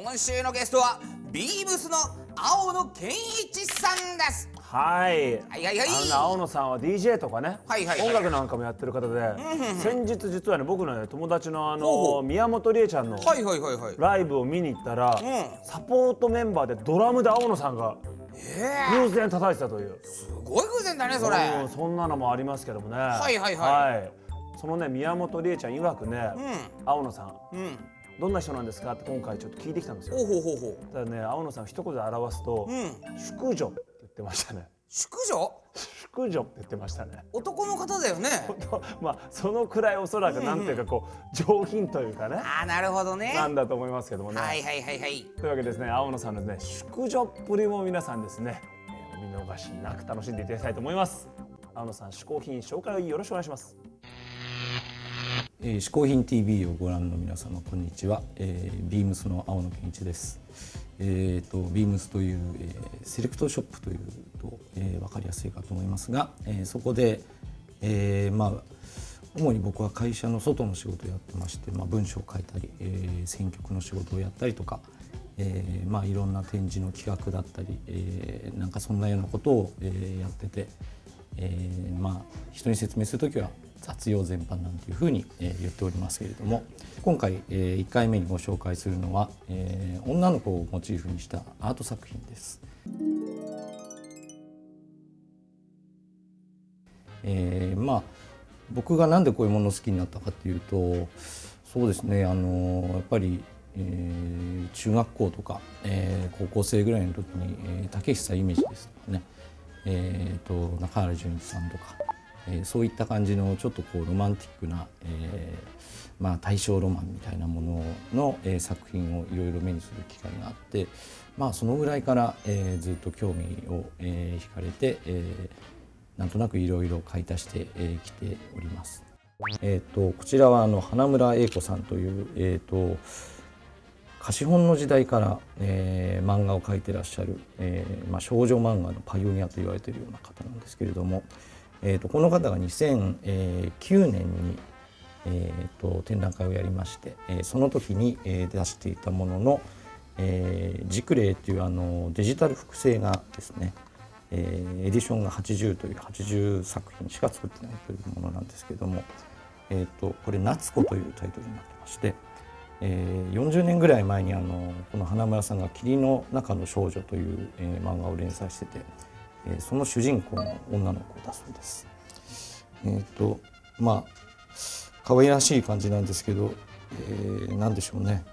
今週のゲストはビームスの青野健一さんです。はい。はいはいはい。あのね青野さんは DJ とかね、はいはいはい。音楽なんかもやってる方で、先日実はね僕のね友達のあのほうほう。宮本理恵ちゃんのはいはいはいはい。ライブを見に行ったら、うん。サポートメンバーでドラムで青野さんがえ偶然叩いてたという、ー、すごい偶然だねそれ。うんそんなのもありますけどもね。はいはいはい。そのね宮本理恵ちゃん曰くね、青野さんうんどんな人なんですかって今回ちょっと聞いてきたんですよ。ほうほうほうほただね青野さん一言で表すと、ううん。淑女って言ってましたね。淑女？淑女って言ってましたね。男の方だよね。まあそのくらいおそらくなんていうかこう上品というかね。ああなるほどね。なんだと思いますけどもね、はいはいはいはい。というわけでですね青野さんのね淑女っぷりも皆さんですねえーお見逃しなく楽しんでいただきたいと思います。青野さん嗜好品紹介をよろしくお願いしますえー、嗜好品 TV をご覧の皆様こんにちは、えー、ビームスの青野健一です。えー、とビームスという、えーセレクトショップというと、えー、分かりやすいかと思いますが、えーそこで、えーまあ主に僕は会社の外の仕事をやってまして、まあ、文章を書いたり、えー選曲の仕事をやったりとか、えーまあ、いろんな展示の企画だったり、えーなんかそんなようなことを、えーやってて、えーまあ人に説明する時は雑用全般なんていうふうに、え言っておりますけれども今回、え1回目にご紹介するのは、えー女の子をモチーフにしたアート作品です。えーまあ僕がなんでこういうものを好きになったかっていうとそうですねあのやっぱり、えー中学校とか、えー高校生ぐらいの時に、えー竹久夢二ですとかね、えー、と中原淳一さんとか、えーそういった感じのちょっとこうロマンティックな、えーまあ、大正ロマンみたいなものの、えー作品をいろいろ目にする機会があって、まあ、そのぐらいから、えーずっと興味を、えー惹かれて、えーなんとなくいろいろ買い足してき、えーております。えー、とこちらはあの花村英子さんという、えー、と貸本の時代から、えー漫画を描いてらっしゃる、えーまあ、少女漫画のパイオニアと言われているような方なんですけれども、えー、とこの方が2009年に、えー、と展覧会をやりまして、えーその時に、えー出していたものの「えー、ジクレイ」というあのデジタル複製画ですね、えーエディションが80という80作品しか作ってないというものなんですけども、えー、とこれ「夏子」というタイトルになってまして、えー40年ぐらい前にあのこの花村さんが「霧の中の少女」という、えー漫画を連載してて、えーその主人公の女の子だそうです。えっ、とまあ可愛らしい感じなんですけど、えー、何でしょうね、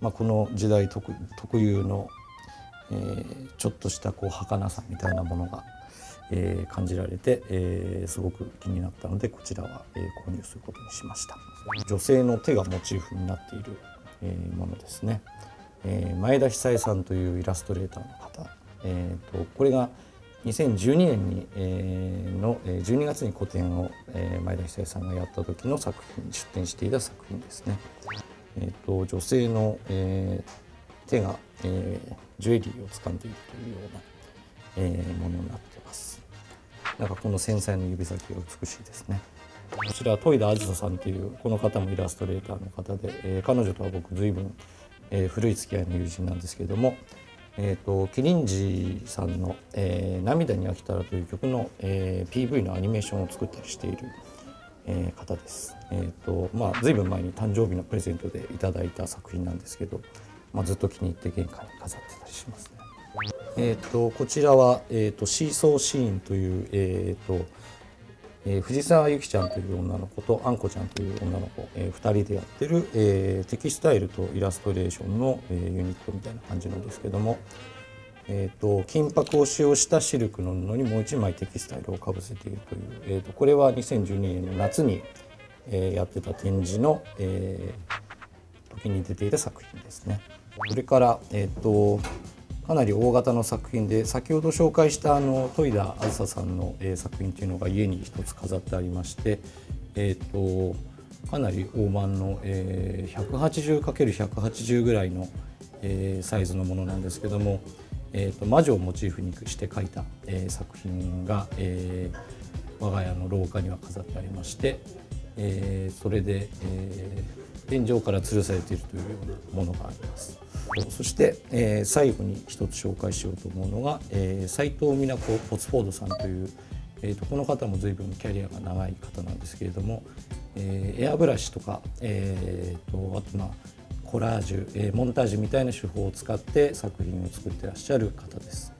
まあ、この時代特特有の、えーちょっとしたこう儚さみたいなものが、えー感じられて、えーすごく気になったのでこちらは、えー購入することにしました。女性の手がモチーフになっている、えーものですね、えー前田久恵さんというイラストレーターの方、えー、とこれが2012年に、えーの12月に個展を、えー前田久恵さんがやった時の作品出展していた作品ですね。えー、と女性の、えー手が、えージュエリーを掴んでいるというような、えーものになってます。なんかこの繊細な指先が美しいですね。こちらは戸井田あずささんというこの方もイラストレーターの方で、えー彼女とは僕随分、えー古い付き合いの友人なんですけれども、えー、とキリンジさんの、えー涙に飽きたら」という曲の、えー PV のアニメーションを作ったりしている、えー方です。えーとまあ、随分前に誕生日のプレゼントでいただいた作品なんですけど、まあ、ずっと気に入って玄関に飾ってたりしますね。えー、とこちらは、えー、とシーソーシーンという、えーとえー藤沢由紀ちゃんという女の子とあんこちゃんという女の子、え2人でやってる、えーテキスタイルとイラストレーションの、えーユニットみたいな感じなんですけども、えー、と金箔を使用したシルクの布にもう一枚テキスタイルをかぶせているという、えー、とこれは2012年の夏に、えーやってた展示の、えー時に出ていた作品ですね。それから、えー、とかなり大型の作品で先ほど紹介したあの戸井田梓さんの、えー、作品というのが家に一つ飾ってありまして、えーと、かなり大判の、えー、180×180 ぐらいの、えー、サイズのものなんですけども、えーと、魔女をモチーフにして描いた、えー、作品が、えー、我が家の廊下には飾ってありまして、えー、それで、えー、天井から吊るされているというようなものがあります。そして、えー、最後に一つ紹介しようと思うのが、えー、斉藤美奈子ポツフォードさんという、えーと、この方も随分キャリアが長い方なんですけれども、えー、エアブラシとか、えーと、あとまあコラージュ、えー、モンタージュみたいな手法を使って作品を作ってらっしゃる方です。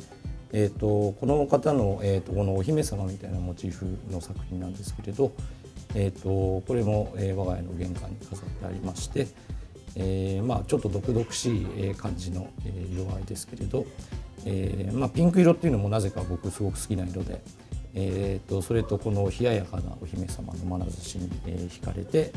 えーと、この方の、えーと、このお姫様みたいなモチーフの作品なんですけれど、えー、とこれも、えー、我が家の玄関に飾ってありまして、えーまあ、ちょっと毒々しい感じの色合いですけれど、えーまあ、ピンク色っていうのもなぜか僕すごく好きな色で、えー、とそれとこの冷ややかなお姫様の眼差しに、えー、惹かれて、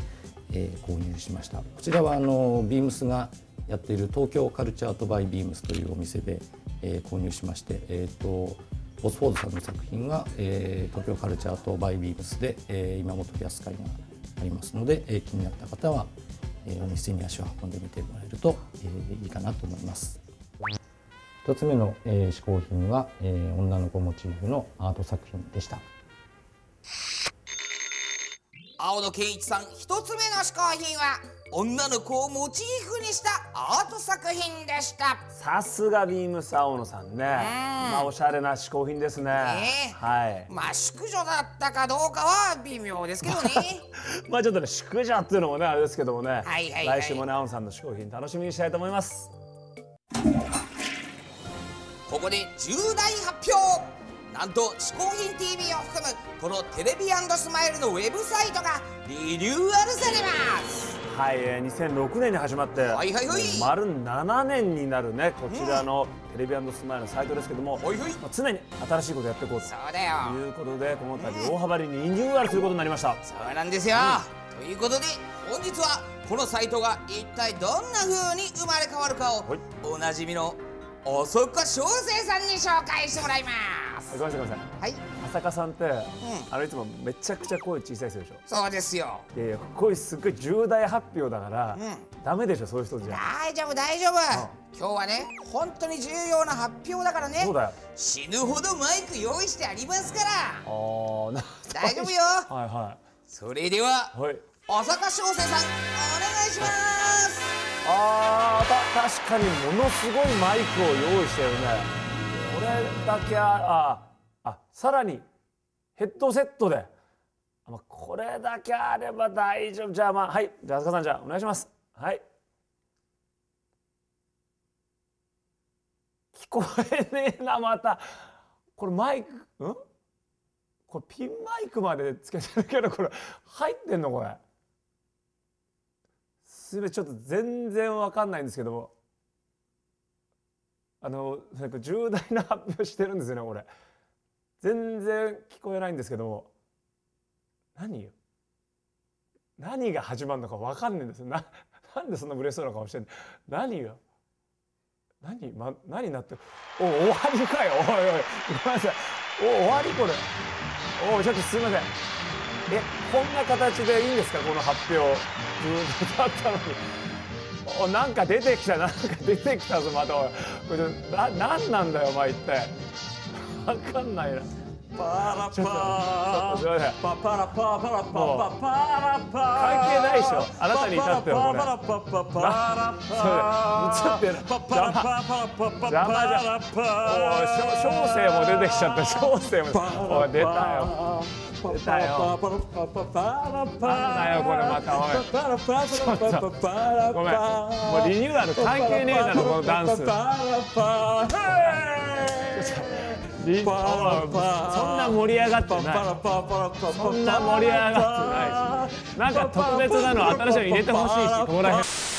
えー、購入しました。こちらはあのビームスがやっている東京カルチャートバイビームスというお店で、えー、購入しまして、えーと、ボスフォードさんの作品が、えー、東京カルチャートバイビームスで、えー、今も取り扱いがありますので、えー、気になった方はえお店に足を運んでみてもらえると、えいいかなと思います。2つ目の、え試行品は、え女の子モチーフのアート作品でした。青野健一さん一つ目の試行品は女の子をモチーフにしたアート作品でした。さすがビームス青野さんね、まあおしゃれな試行品ですね、え。ー、はい。まあ淑女だったかどうかは微妙ですけどね。まあちょっとね淑女っていうのもねあれですけどもね、はいはいはい、来週もね青野さんの試行品楽しみにしたいと思います。ここで重大発表なんと「嗜好品 TV」を含むこのテレビスマイルのウェブサイトがリニューアルされます。はい、えー、2006年に始まって、はいはいはい、丸7年になるねこちらのテレビスマイルのサイトですけども、はいはい、まあ、常に新しいことやっていこうとそうだよ。いうことでこの度大幅にリニューアルすることになりました、そうなんですよ、うん、ということで本日はこのサイトが一体どんな風に生まれ変わるかを、はい、おなじみの遅岡翔生さんに紹介してもらいますごめんなさいはい。浅香さんって、うん、あのいつもめちゃくちゃ声小さい人でしょ？そうですよ。いやいやこういうすっごい重大発表だから、うん、ダメでしょそういう人じゃ。大丈夫大丈夫、うん、今日はね本当に重要な発表だからね。そうだよ。死ぬほどマイク用意してありますから。ああ大丈夫よ。はいはい。それでは、はい、浅香翔生さんお願いします、ああ確かにものすごいマイクを用意してるねだけああさらにヘッドセットで。これだけあれば大丈夫。じゃあまあはい。じゃあ飛鳥さんじゃあお願いします。はい。聞こえねえなまた。これマイクん？これピンマイクまでつけてるけどこれ入ってんのこれ。すべちょっと全然わかんないんですけども。あのなんか重大な発表してるんですよね俺全然聞こえないんですけど何よ？何が始まるのか分かんないんですよ。ななんでそんな嬉しそうな顔してんの？何よ？何、ま、何なってお終わりかよ。おいおいごめんなさい。お終わりこれ。おちょっとすいません。えこんな形でいいんですか？この発表。ずっとだったのに。おなんか出てきたなんか出てきたぞまたこれな何なんだよお前一体。分かんないな。パラパーパパラパーパラパーパラパー関係ないでしょあなたに至ってはこれパラパパパラパー映ってる邪魔邪魔じゃおい小生も出てきちゃった小生もおい出たよ出たよなんだよこれまたおいちょっとごめんもうリニューアル関係ねえだろこのダンス。そんな盛り上がってない。そんな盛り上がってない。しなんか特別なの新しいの入れてほしいしここら辺。